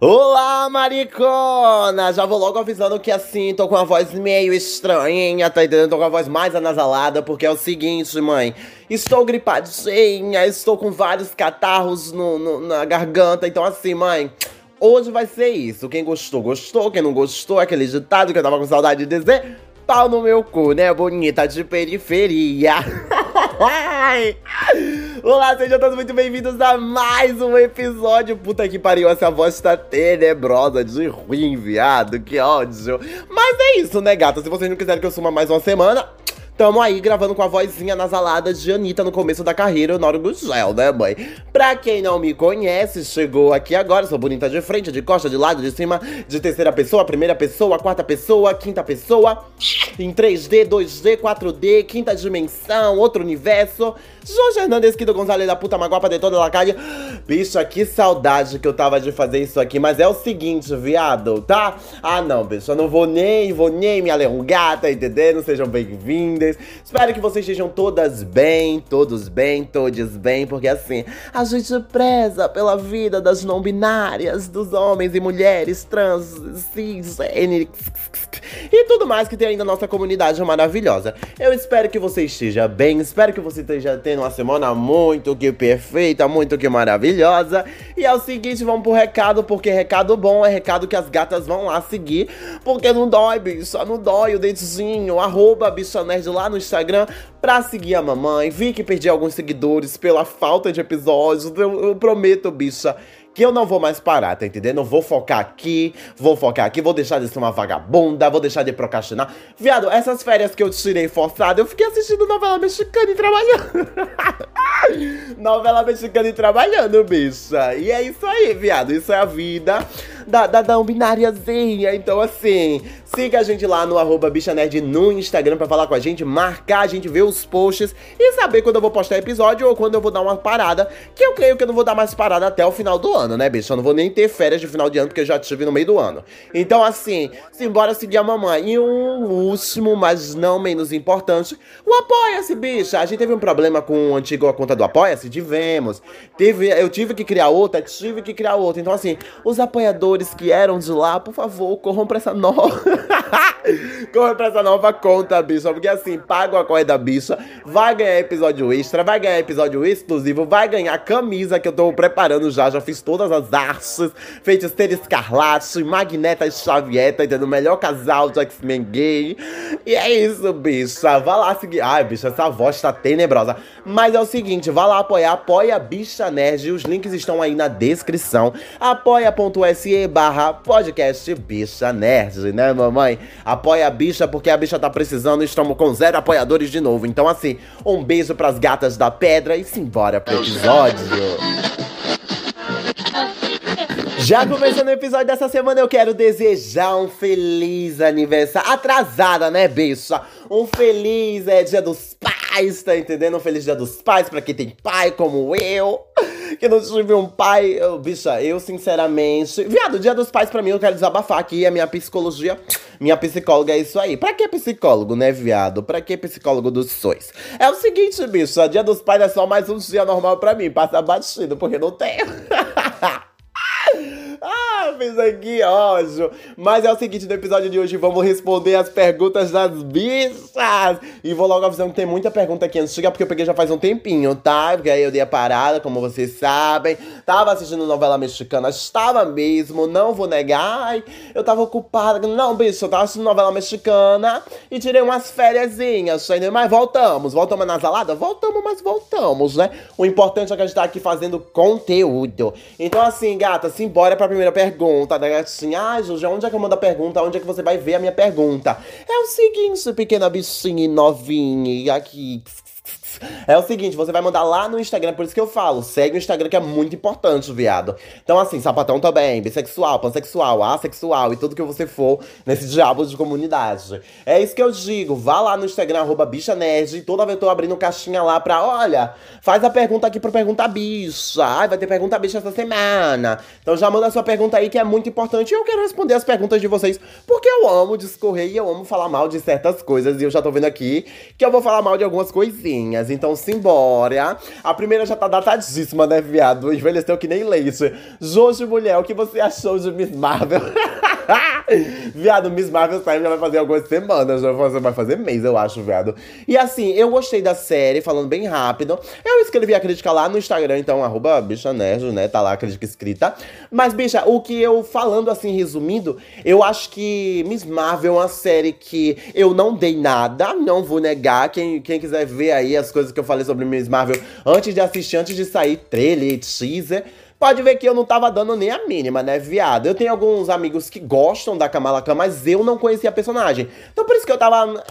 Olá, maricona! Já vou logo avisando que assim, tô com a voz meio estranha, tá entendendo? Tô com a voz mais anasalada, porque é o seguinte, mãe. Estou gripadinha, estou com vários catarros no, no, na garganta, então assim, mãe. Hoje vai ser isso. Quem gostou, gostou. Quem não gostou, aquele ditado que eu tava com saudade de dizer. Pau no meu cu, né? Bonita de periferia. Olá, sejam todos muito bem-vindos a mais um episódio. Puta que pariu, essa voz tá tenebrosa de ruim, viado. Que ódio. Mas é isso, né, gata? Se vocês não quiserem que eu suma mais uma semana, Tamo aí gravando com a vozinha nasalada de Anitta no começo da carreira, Noro Gugel, né, mãe? Pra quem não me conhece, chegou aqui agora, sou bonita de frente, de costa, de lado, de cima, de terceira pessoa, primeira pessoa, quarta pessoa, quinta pessoa, em 3D, 2D, 4D, quinta dimensão, outro universo. Jorge Hernandes, do Gonzalez da puta maguapa de toda a calle. Bicha, que saudade que eu tava de fazer isso aqui, mas é o seguinte, viado, tá? Ah, não, bicho, eu não vou nem, vou nem me alongar, tá entendendo? Sejam bem-vindas vocês. Espero que vocês estejam todas bem, todos bem, todos bem, porque assim, a gente preza pela vida das não binárias, dos homens e mulheres trans, cis, N, e tudo mais que tem aí na nossa comunidade maravilhosa. Eu espero que você esteja bem, espero que você esteja tendo uma semana muito que perfeita, muito que maravilhosa. E é o seguinte, vamos pro recado, porque recado bom é recado que as gatas vão lá seguir, porque não dói, bicho, não dói o dedinho, arroba bicha nerd lá no Instagram pra seguir a mamãe. Vi que perdi alguns seguidores pela falta de episódios. Eu, eu prometo, bicha que eu não vou mais parar, tá entendendo? Eu vou focar aqui, vou focar aqui, vou deixar de ser uma vagabunda, vou deixar de procrastinar. Viado, essas férias que eu tirei forçada, eu fiquei assistindo novela mexicana e trabalhando. novela mexicana e trabalhando, bicha. E é isso aí, viado. Isso é a vida da, da, da bináriazinha. Então, assim, siga a gente lá no arroba no Instagram pra falar com a gente, marcar a gente, ver os posts e saber quando eu vou postar episódio ou quando eu vou dar uma parada. Que eu creio que eu não vou dar mais parada até o final do ano, né, bicho? Eu não vou nem ter férias de final de ano, porque eu já tive no meio do ano. Então, assim, simbora seguir a mamãe. E um último, mas não menos importante, o Apoia-se, bicha. A gente teve um problema com o antigo a conta do Apoia-se? Tivemos. Teve, eu tive que criar outra, tive que criar outra. Então, assim, os apoiadores que eram de lá, por favor, corram pra essa nova. corram pra essa nova conta, bicha. Porque assim, paga a corre da bicha, vai ganhar episódio extra, vai ganhar episódio exclusivo, vai ganhar camisa que eu tô preparando já, já fiz toda todas as artes, Feiticeira Escarlate, Magneta Xavier, tá entendendo? O melhor casal de X-Men gay. E é isso, bicha. Vá lá seguir. Ai, bicha, essa voz tá tenebrosa. Mas é o seguinte, vá lá apoiar, apoia a Bicha Nerd. Os links estão aí na descrição. apoia.se barra podcast Bicha Nerd, né, mamãe? Apoia a bicha porque a bicha tá precisando. Estamos com zero apoiadores de novo. Então, assim, um beijo pras gatas da pedra e simbora pro episódio. Já começando o episódio dessa semana, eu quero desejar um feliz aniversário. Atrasada, né, bicha? Um feliz é, Dia dos Pais, tá entendendo? Um feliz Dia dos Pais pra quem tem pai como eu. Que não tive um pai. Eu, bicha, eu sinceramente. Viado, Dia dos Pais pra mim, eu quero desabafar aqui. A minha psicologia, minha psicóloga é isso aí. Pra que psicólogo, né, viado? Pra que psicólogo dos sonhos? É o seguinte, bicha. Dia dos Pais é só mais um dia normal pra mim. Passa batido, porque não tem. Fez aqui, ódio. Mas é o seguinte, no episódio de hoje vamos responder as perguntas das bichas. E vou logo avisando que tem muita pergunta aqui antiga, porque eu peguei já faz um tempinho, tá? Porque aí eu dei a parada, como vocês sabem. Tava assistindo novela mexicana, estava mesmo, não vou negar. Ai, eu tava ocupada. Não, bicho, eu tava assistindo novela mexicana e tirei umas fériasinhas, mas voltamos. Voltamos na salada? Voltamos, mas voltamos, né? O importante é que a gente tá aqui fazendo conteúdo. Então, assim, gata, simbora pra primeira pergunta da gatinha. Ah, Juju, onde é que eu mando a pergunta? Onde é que você vai ver a minha pergunta? É o seguinte, pequena bichinha novinha, aqui é o seguinte, você vai mandar lá no Instagram, por isso que eu falo, segue o Instagram que é muito importante, viado. Então assim, sapatão também, bissexual, pansexual, assexual e tudo que você for nesse diabo de comunidade. É isso que eu digo, vá lá no Instagram, arroba bicha nerd, toda vez eu tô abrindo caixinha lá pra, olha, faz a pergunta aqui pro Pergunta Bicha. Ai, vai ter Pergunta Bicha essa semana. Então já manda sua pergunta aí que é muito importante e eu quero responder as perguntas de vocês, porque eu amo discorrer e eu amo falar mal de certas coisas e eu já tô vendo aqui que eu vou falar mal de algumas coisinhas. Então, simbora. A primeira já tá datadíssima, né, viado? Envelheceu que nem leite. Jojo Mulher, o que você achou de Miss Marvel? viado, Miss Marvel saiu já vai fazer algumas semanas, já vai fazer mês, eu acho, viado. E assim, eu gostei da série, falando bem rápido. Eu escrevi a crítica lá no Instagram, então, arroba bicha nerd, né? Tá lá a crítica escrita. Mas, bicha, o que eu falando assim, resumindo, eu acho que Miss Marvel é uma série que eu não dei nada, não vou negar. Quem, quem quiser ver aí as coisas que eu falei sobre Miss Marvel antes de assistir, antes de sair, trailer, teaser. Pode ver que eu não tava dando nem a mínima, né, viado? Eu tenho alguns amigos que gostam da Kamala Khan, mas eu não conhecia a personagem. Então por isso que eu tava.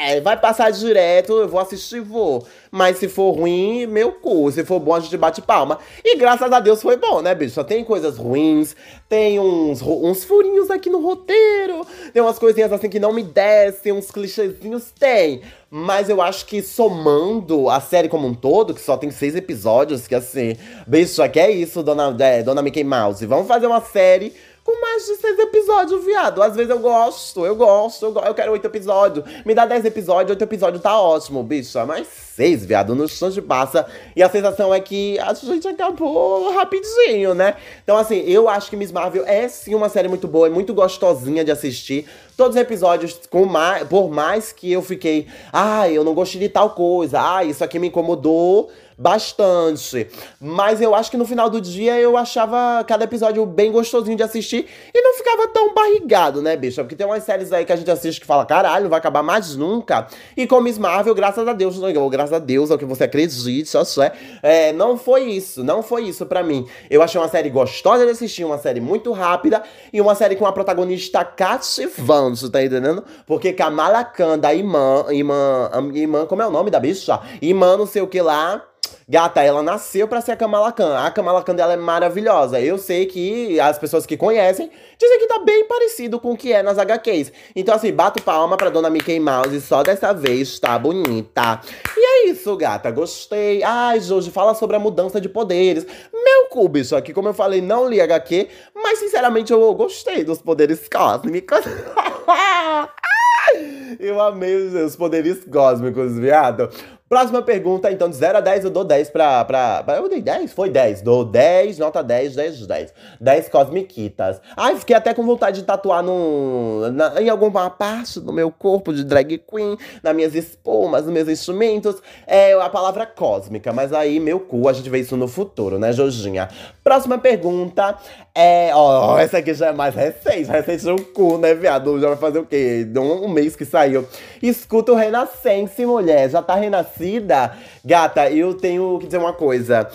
É, vai passar direto, eu vou assistir, vou. Mas se for ruim, meu cu. Se for bom, a gente bate palma. E graças a Deus foi bom, né, bicho? Só tem coisas ruins, tem uns, uns furinhos aqui no roteiro, tem umas coisinhas assim que não me descem, uns clichêzinhos, tem. Mas eu acho que somando a série como um todo, que só tem seis episódios, que assim, bicho, que é isso, dona, é, dona Mickey Mouse. Vamos fazer uma série com mais de seis episódios, viado. Às vezes eu gosto, eu gosto, eu, eu quero oito episódios. Me dá dez episódios, oito episódios tá ótimo, bicho. Mas seis, viado, no instante passa. E a sensação é que a gente acabou rapidinho, né? Então, assim, eu acho que Miss Marvel é sim uma série muito boa, é muito gostosinha de assistir. Todos os episódios, com mais, por mais que eu fiquei, ai, ah, eu não gostei de tal coisa, ah, isso aqui me incomodou bastante. Mas eu acho que no final do dia eu achava cada episódio bem gostosinho de assistir e não ficava tão barrigado, né, bicha? Porque tem umas séries aí que a gente assiste que fala, caralho, não vai acabar mais nunca. E com Miss Marvel, graças a Deus, não, graças a Deus, ao que você acredite, só é, é, não foi isso, não foi isso para mim. Eu achei uma série gostosa de assistir, uma série muito rápida e uma série com uma protagonista cativante, tá entendendo? Porque Kamala Khan da Imã, Imã, Imã, como é o nome da bicha? Imã, não sei o que lá. Gata, ela nasceu para ser a Kamala Khan. A Kamala Khan dela é maravilhosa. Eu sei que as pessoas que conhecem dizem que tá bem parecido com o que é nas HQs. Então, assim, bato palma pra dona Mickey Mouse. Só dessa vez tá bonita. E é isso, gata. Gostei. Ai, Jojo, fala sobre a mudança de poderes. Meu cu, bicho. Aqui, como eu falei, não li HQ. Mas, sinceramente, eu gostei dos poderes cósmicos. eu amei os poderes cósmicos, viado. Próxima pergunta, então, de 0 a 10, eu dou 10 pra, pra, pra. Eu dei 10? Foi 10. Dou 10, nota 10, 10, 10. 10 cosmiquitas. Ai, fiquei até com vontade de tatuar no, na, em alguma parte do meu corpo de drag queen, nas minhas espumas, nos meus instrumentos. É a palavra cósmica, mas aí, meu cu, a gente vê isso no futuro, né, Jojinha? Próxima pergunta é. Ó, essa aqui já é mais recente. Recente no cu, né, viado? Já vai fazer o quê? Um, um mês que saiu. Escuta o Renascense, mulher. Já tá renascendo conhecida, gata, eu tenho que dizer uma coisa.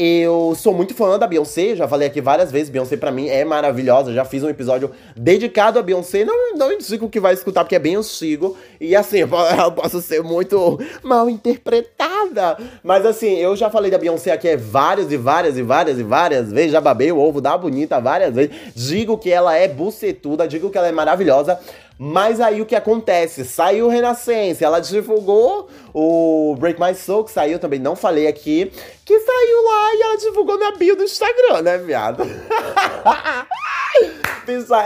Eu sou muito fã da Beyoncé, já falei aqui várias vezes, Beyoncé para mim é maravilhosa, já fiz um episódio dedicado a Beyoncé, não, não indico que vai escutar porque é bem antigo, e assim, eu posso ser muito mal interpretada, mas assim, eu já falei da Beyoncé aqui várias e várias e várias e várias vezes, já babei o ovo da bonita várias vezes, digo que ela é bucetuda, digo que ela é maravilhosa, mas aí o que acontece? Saiu Renascença, ela divulgou o Break My Soul, que saiu também, não falei aqui, que saiu lá e ela divulgou na bio do Instagram, né, viado?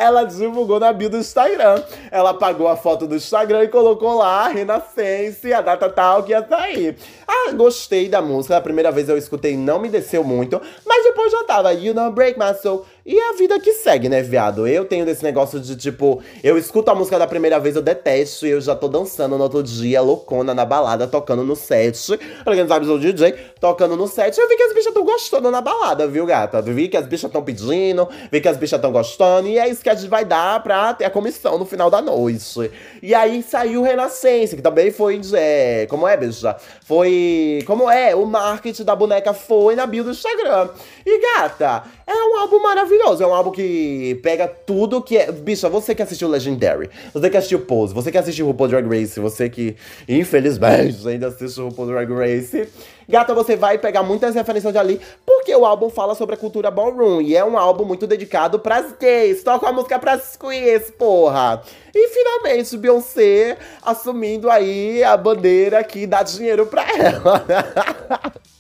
ela divulgou na bio do Instagram. Ela pagou a foto do Instagram e colocou lá Renascença, a data tal que ia sair. Ah, gostei da música. A primeira vez eu escutei, não me desceu muito, mas depois já tava You Don't Break My Soul. E a vida que segue, né, viado? Eu tenho desse negócio de tipo, eu escuto a música da primeira vez, eu detesto, e eu já tô dançando no outro dia, loucona, na balada, tocando no set. Pra quem não sabe, sou DJ, tocando no set. Eu vi que as bichas tão gostando na balada, viu, gata? Vi que as bichas tão pedindo, vi que as bichas tão gostando, e é isso que a gente vai dar pra ter a comissão no final da noite. E aí saiu Renascença, que também foi, é, como é, bicha? Foi, como é, o marketing da boneca foi na bio do Instagram. E, gata, é um álbum maravilhoso. É um álbum que pega tudo que é. Bicha, você que assistiu Legendary, você que assistiu Pose, você que assistiu RuPaul Drag Race, você que, infelizmente, ainda assiste RuPaul Drag Race. Gata, você vai pegar muitas referências de ali, porque o álbum fala sobre a cultura ballroom. E é um álbum muito dedicado pras gays. Toca a música pras queers, porra. E finalmente, Beyoncé assumindo aí a bandeira que dá dinheiro pra ela.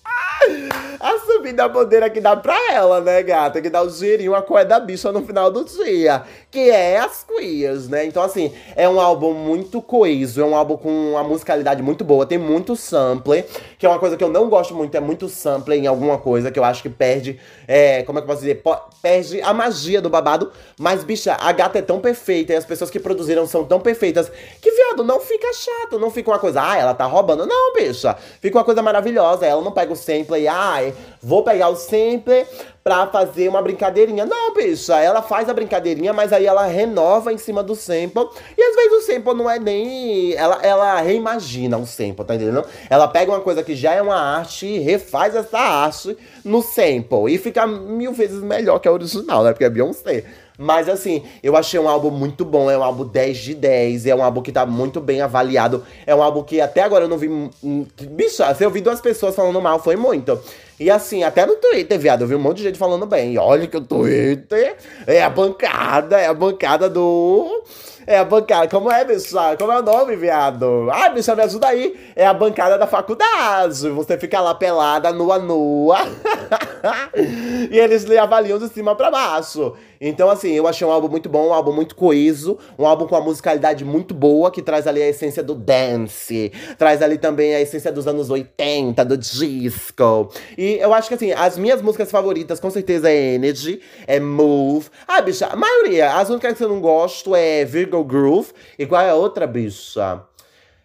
a subida bandeira que dá pra ela, né, gata? Que dá o dinheirinho, a coisa da bicha no final do dia. Que é as queers, né? Então, assim, é um álbum muito coeso, é um álbum com uma musicalidade muito boa, tem muito sampler, que é uma coisa que eu não gosto muito, é muito sampler em alguma coisa que eu acho que perde, é, como é que eu posso dizer? Perde a magia do babado. Mas, bicha, a gata é tão perfeita e as pessoas que produziram são tão perfeitas que, viado, não fica chato, não fica uma coisa, ah, ela tá roubando. Não, bicha, fica uma coisa maravilhosa. Ela não pega o sample e, ai, vou pegar o sample pra fazer uma brincadeirinha. Não, bicha, ela faz a brincadeirinha, mas aí ela renova em cima do sample. E às vezes o sample não é nem. Ela, ela reimagina o sample, tá entendendo? Ela pega uma coisa que já é uma arte e refaz essa arte no sample. E fica mil vezes melhor que a original, né? Porque é Beyoncé. Mas assim, eu achei um álbum muito bom, é um álbum 10 de 10, é um álbum que tá muito bem avaliado, é um álbum que até agora eu não vi. Bicha, se eu vi duas pessoas falando mal, foi muito. E assim, até no Twitter, viado, eu vi um monte de gente falando bem. E olha que o Twitter é a bancada, é a bancada do. É a bancada. Como é, bicha? Como é o nome, viado? Ai, bicha, me ajuda aí. É a bancada da faculdade. Você fica lá pelada, nua, nua. e eles lhe avaliam de cima para baixo. Então, assim, eu achei um álbum muito bom, um álbum muito coeso, um álbum com uma musicalidade muito boa, que traz ali a essência do dance, traz ali também a essência dos anos 80, do disco. E eu acho que, assim, as minhas músicas favoritas, com certeza, é Energy, é Move. Ah, bicha, a maioria, as únicas que eu não gosto é Virgo Groove. E qual é a outra, bicha?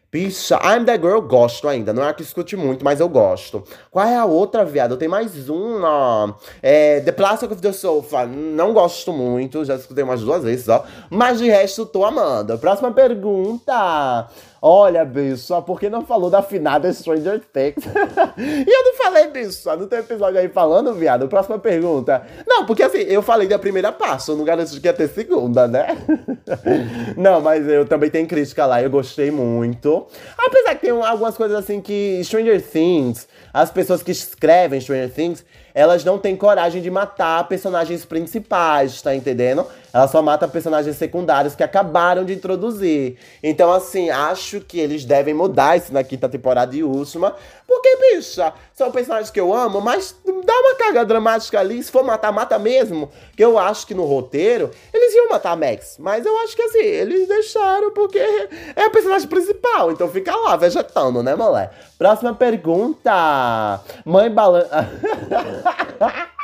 Bicha, I'm That Girl, gosto ainda. Não é que escute muito, mas eu gosto. Qual é a outra, viado? Tem mais uma. É, the Plastic of the Sofa. Não gosto muito, já escutei umas duas vezes, ó. Mas de resto, tô amando. Próxima pergunta. Olha, bicho, por que não falou da finada Stranger Things? e eu não falei, bicho, não tem episódio aí falando, viado. Próxima pergunta. Não, porque assim, eu falei da primeira parte, eu não garanto que ia ter segunda, né? não, mas eu também tenho crítica lá, eu gostei muito. Apesar que tem algumas coisas assim que Stranger Things, as pessoas que escrevem Stranger Things, elas não têm coragem de matar personagens principais, tá entendendo? Ela só mata personagens secundários que acabaram de introduzir. Então, assim, acho que eles devem mudar isso na quinta temporada e última. Porque, bicha, são personagens que eu amo, mas dá uma carga dramática ali. Se for matar, mata mesmo. Que eu acho que no roteiro eles iam matar a Max. Mas eu acho que assim, eles deixaram porque é a personagem principal. Então fica lá, vegetando, né, mulher? Próxima pergunta. Mãe balança.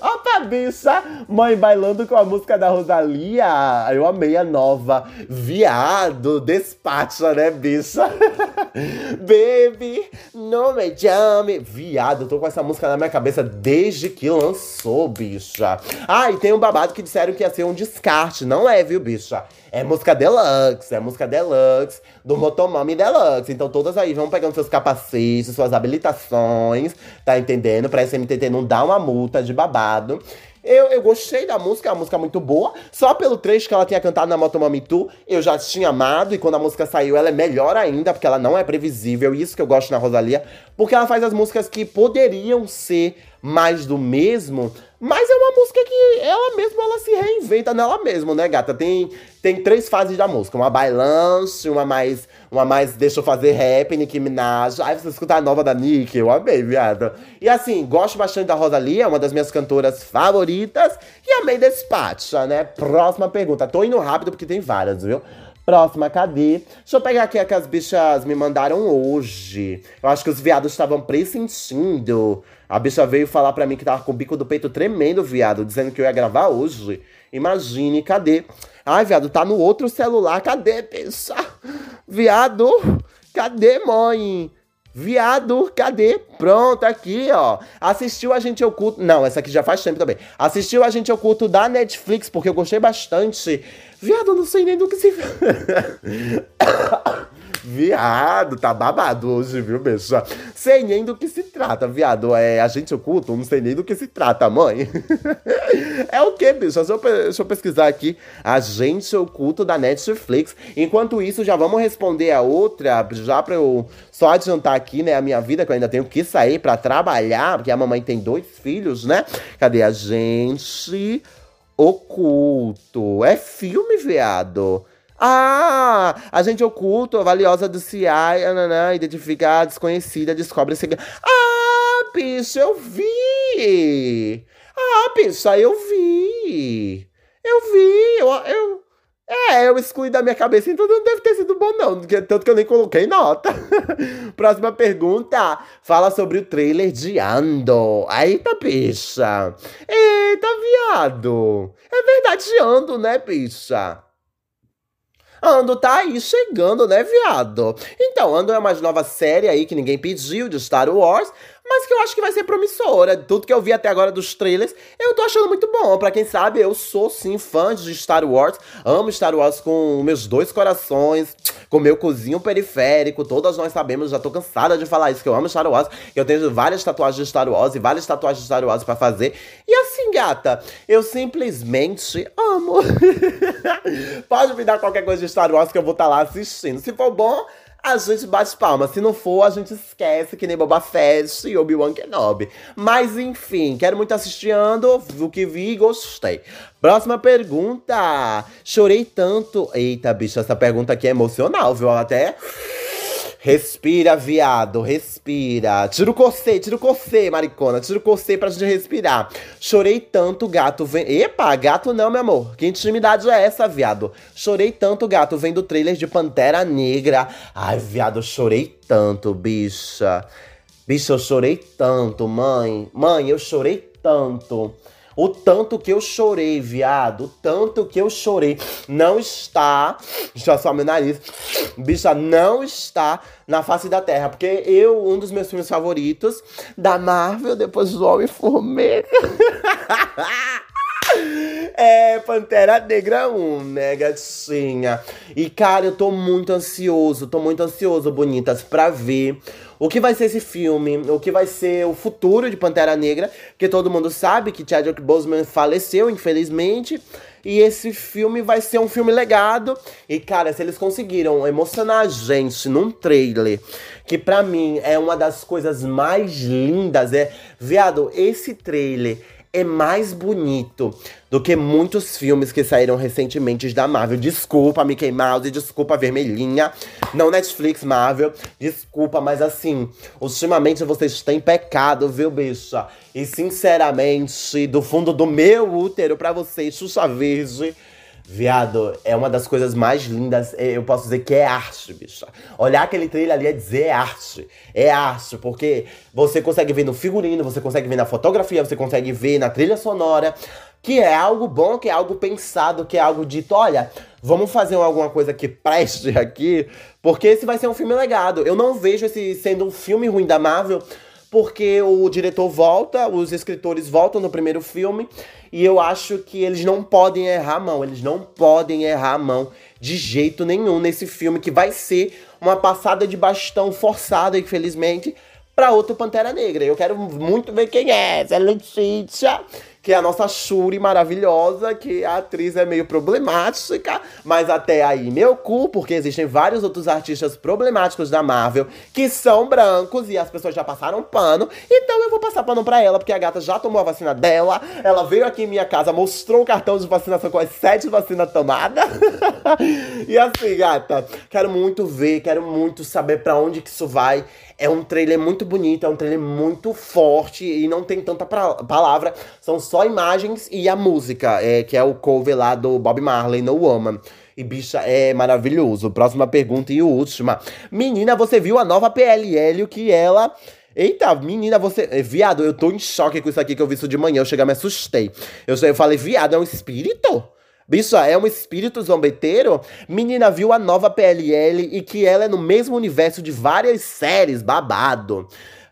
Opa, bicha! Mãe bailando com a música da Rosalia. Eu amei a nova. Viado, despacha, né, bicha? Baby, no me chame. Viado, eu tô com essa música na minha cabeça desde que lançou, bicha. Ah, e tem um babado que disseram que ia ser um descarte. Não é, viu, bicha? É música deluxe, é música deluxe do Motomami Deluxe. Então todas aí vão pegando seus capacetes, suas habilitações, tá entendendo? Pra SMTT não dar uma multa de babado. Eu, eu gostei da música, é uma música muito boa. Só pelo trecho que ela tinha cantado na Motomami Tu, eu já tinha amado. E quando a música saiu, ela é melhor ainda, porque ela não é previsível. Isso que eu gosto na Rosalia. Porque ela faz as músicas que poderiam ser mais do mesmo, mas é uma música que ela mesma ela se reinventa nela mesma, né, gata? Tem, tem três fases da música, uma bailante, uma mais uma mais deixa eu fazer rap, Nicki Minaj. Aí você escuta a nova da Nicki, eu amei, viado. E assim, gosto bastante da Rosalia, uma das minhas cantoras favoritas. E amei Despacha, né? Próxima pergunta. Tô indo rápido porque tem várias, viu? Próxima, cadê? Deixa eu pegar aqui a que as bichas me mandaram hoje. Eu acho que os viados estavam pressentindo. A bicha veio falar pra mim que tava com o bico do peito tremendo, viado, dizendo que eu ia gravar hoje. Imagine, cadê? Ai, viado, tá no outro celular. Cadê, bicha? Viado, cadê, mãe? Viado, cadê? Pronto, aqui, ó. Assistiu a gente oculto. Não, essa aqui já faz tempo também. Assistiu a gente oculto da Netflix, porque eu gostei bastante. Viado, eu não sei nem do que se. Viado, tá babado hoje, viu, bicha? Sei nem do que se trata, viado. É agente oculto? Não sei nem do que se trata, mãe. é o que, bicha? Deixa eu, deixa eu pesquisar aqui. Agente oculto da Netflix. Enquanto isso, já vamos responder a outra, já pra eu só adiantar aqui, né, a minha vida, que eu ainda tenho que sair pra trabalhar, porque a mamãe tem dois filhos, né? Cadê a gente? Oculto. É filme, viado. Ah, agente oculto, valiosa do CI, nananã, identificar, desconhecida, descobre segredo. Ah, bicho, eu vi! Ah, bicha, eu vi! Eu vi, eu, eu, é, eu excluí da minha cabeça, então não deve ter sido bom, não. Tanto que eu nem coloquei nota. Próxima pergunta. Fala sobre o trailer de Ando. Eita, bicha. Eita, viado. É verdade, Ando, né, bicha? Ando tá aí chegando, né, viado? Então, Ando é uma nova série aí que ninguém pediu de Star Wars, mas que eu acho que vai ser promissora. Tudo que eu vi até agora dos trailers, eu tô achando muito bom. Para quem sabe, eu sou sim fã de Star Wars, amo Star Wars com meus dois corações, com meu cozinho periférico. Todas nós sabemos, já tô cansada de falar isso, que eu amo Star Wars. Eu tenho várias tatuagens de Star Wars e várias tatuagens de Star Wars para fazer. E assim, gata, eu simplesmente amo. Pode me dar qualquer coisa de Star Wars que eu vou estar tá lá assistindo. Se for bom, a gente bate palma. Se não for, a gente esquece que nem Boba Fett e Obi-Wan Kenobi. Mas enfim, quero muito assistindo, o que vi e gostei. Próxima pergunta. Chorei tanto. Eita, bicho, essa pergunta aqui é emocional, viu? Até Respira, viado, respira. Tira o cocê, tira o cocê, maricona. Tira o cocê pra gente respirar. Chorei tanto, gato. Vem... Epa, gato não, meu amor. Que intimidade é essa, viado? Chorei tanto, gato, vendo o trailer de Pantera Negra. Ai, viado, chorei tanto, bicha. Bicha, eu chorei tanto, mãe. Mãe, eu chorei tanto. O tanto que eu chorei, viado, o tanto que eu chorei não está. Eu só meu nariz. Bicha, não está na face da terra. Porque eu, um dos meus filmes favoritos da Marvel, depois do Homem-Formiga. É, Pantera Negra 1, né, gatinha? E, cara, eu tô muito ansioso, tô muito ansioso, bonitas, pra ver o que vai ser esse filme, o que vai ser o futuro de Pantera Negra, porque todo mundo sabe que Chadwick Boseman faleceu, infelizmente, e esse filme vai ser um filme legado. E cara, se eles conseguiram emocionar a gente num trailer, que para mim é uma das coisas mais lindas, é, viado, esse trailer é mais bonito do que muitos filmes que saíram recentemente da Marvel. Desculpa, Mickey Mouse, desculpa, Vermelhinha. Não Netflix, Marvel. Desculpa, mas assim, ultimamente vocês têm pecado, viu, bicha? E sinceramente, do fundo do meu útero pra vocês, Xuxa Verde Viado, é uma das coisas mais lindas. É, eu posso dizer que é arte, bicha. Olhar aquele trailer ali é dizer arte. É arte, porque você consegue ver no figurino, você consegue ver na fotografia, você consegue ver na trilha sonora. Que é algo bom, que é algo pensado, que é algo dito. Olha, vamos fazer alguma coisa que preste aqui, porque esse vai ser um filme legado. Eu não vejo esse sendo um filme ruim da Marvel porque o diretor volta, os escritores voltam no primeiro filme, e eu acho que eles não podem errar a mão, eles não podem errar a mão de jeito nenhum nesse filme, que vai ser uma passada de bastão forçada, infelizmente, para outro Pantera Negra. Eu quero muito ver quem é, essa Letícia que é a nossa Shuri maravilhosa, que a atriz é meio problemática, mas até aí meu cu, porque existem vários outros artistas problemáticos da Marvel que são brancos e as pessoas já passaram pano, então eu vou passar pano pra ela, porque a gata já tomou a vacina dela, ela veio aqui em minha casa, mostrou o cartão de vacinação com as sete vacinas tomadas. e assim, gata, quero muito ver, quero muito saber para onde que isso vai. É um trailer muito bonito, é um trailer muito forte e não tem tanta palavra. São só imagens e a música, é, que é o cover lá do Bob Marley, No Woman. E bicha, é maravilhoso. Próxima pergunta e última. Menina, você viu a nova PLL que ela. Eita, menina, você. Eh, viado, eu tô em choque com isso aqui que eu vi isso de manhã. Eu cheguei me assustei. Eu, eu falei, viado, é um espírito? Bicha, é um espírito zombeteiro? Menina viu a nova PLL e que ela é no mesmo universo de várias séries, babado.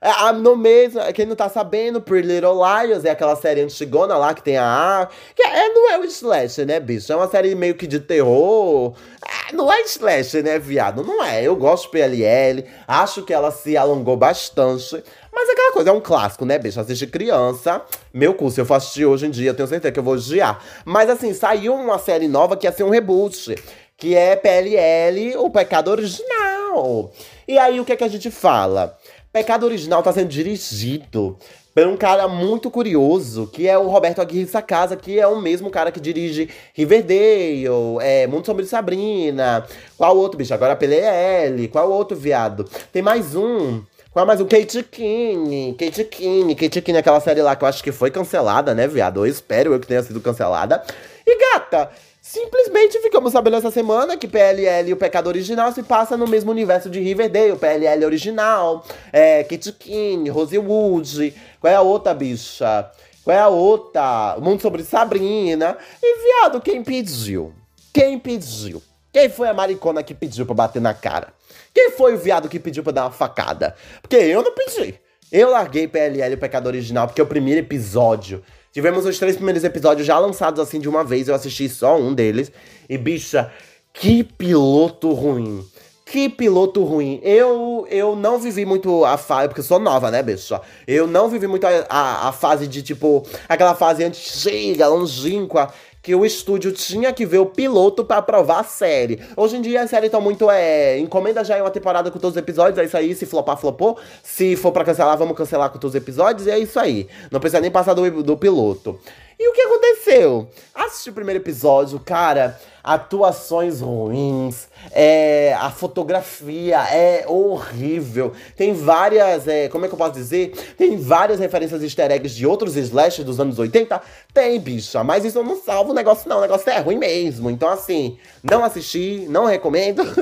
É, no mesmo, quem não tá sabendo, Pretty Little Liars é aquela série antigona lá que tem a A. Que é, não é o Slash, né, bicho? É uma série meio que de terror. É, não é Slash, né, viado? Não é. Eu gosto de PLL, acho que ela se alongou bastante. Mas é aquela coisa, é um clássico, né, bicho? Assiste criança. Meu curso, eu assistir hoje em dia, eu tenho certeza que eu vou odiar. Mas assim, saiu uma série nova que ia ser um reboot. Que é PLL, o pecado original. E aí, o que é que a gente fala? Pecado Original tá sendo dirigido por um cara muito curioso, que é o Roberto Aguirre Sacasa, que é o mesmo cara que dirige Riverdale, é, Mundo Sombrio de Sabrina. Qual outro, bicho? Agora PLL. Qual outro, viado? Tem mais um Qual mais um? Kate King. Kate King. Kate King, aquela série lá que eu acho que foi cancelada, né, viado? Eu espero eu que tenha sido cancelada. E gata, simplesmente ficamos sabendo essa semana que PLL e o Pecado Original se passa no mesmo universo de Riverdale. PLL original, é, Kate King, Rosewood. Qual é a outra, bicha? Qual é a outra? O Mundo sobre Sabrina. E, viado, quem pediu? Quem pediu? Quem foi a maricona que pediu pra bater na cara? Quem foi o viado que pediu pra dar uma facada? Porque eu não pedi. Eu larguei PLL o Pecado Original porque é o primeiro episódio. Tivemos os três primeiros episódios já lançados assim de uma vez. Eu assisti só um deles. E, bicha, que piloto ruim. Que piloto ruim. Eu eu não vivi muito a fase. Porque eu sou nova, né, bicha? Eu não vivi muito a, a, a fase de tipo. Aquela fase antiga, longínqua que o estúdio tinha que ver o piloto para aprovar a série. Hoje em dia a série tá muito é, encomenda já em uma temporada com todos os episódios, é isso aí, se flopar, flopou. Se for para cancelar, vamos cancelar com todos os episódios, e é isso aí. Não precisa nem passar do, do piloto. E o que aconteceu? Assisti o primeiro episódio, cara, atuações ruins, é, a fotografia é horrível. Tem várias, é, como é que eu posso dizer? Tem várias referências easter eggs de outros slashes dos anos 80. Tem, bicha, mas isso não salva o negócio não, o negócio é ruim mesmo. Então assim, não assisti, não recomendo.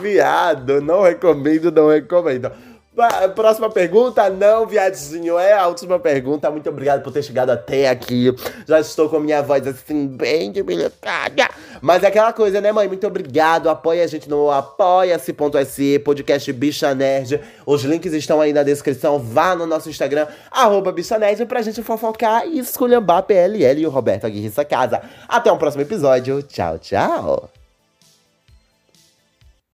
Viado, não recomendo, não recomendo. Próxima pergunta, não, viadinho, é a última pergunta. Muito obrigado por ter chegado até aqui. Já estou com minha voz assim, bem debilitada. Mas é aquela coisa, né, mãe? Muito obrigado. Apoie a gente no apoia-se.se, podcast Bicha Nerd. Os links estão aí na descrição. Vá no nosso Instagram, arroba Bicha Nerd, pra gente fofocar e esculhambar PLL e o Roberto Aguirre Casa. Até um próximo episódio. Tchau, tchau.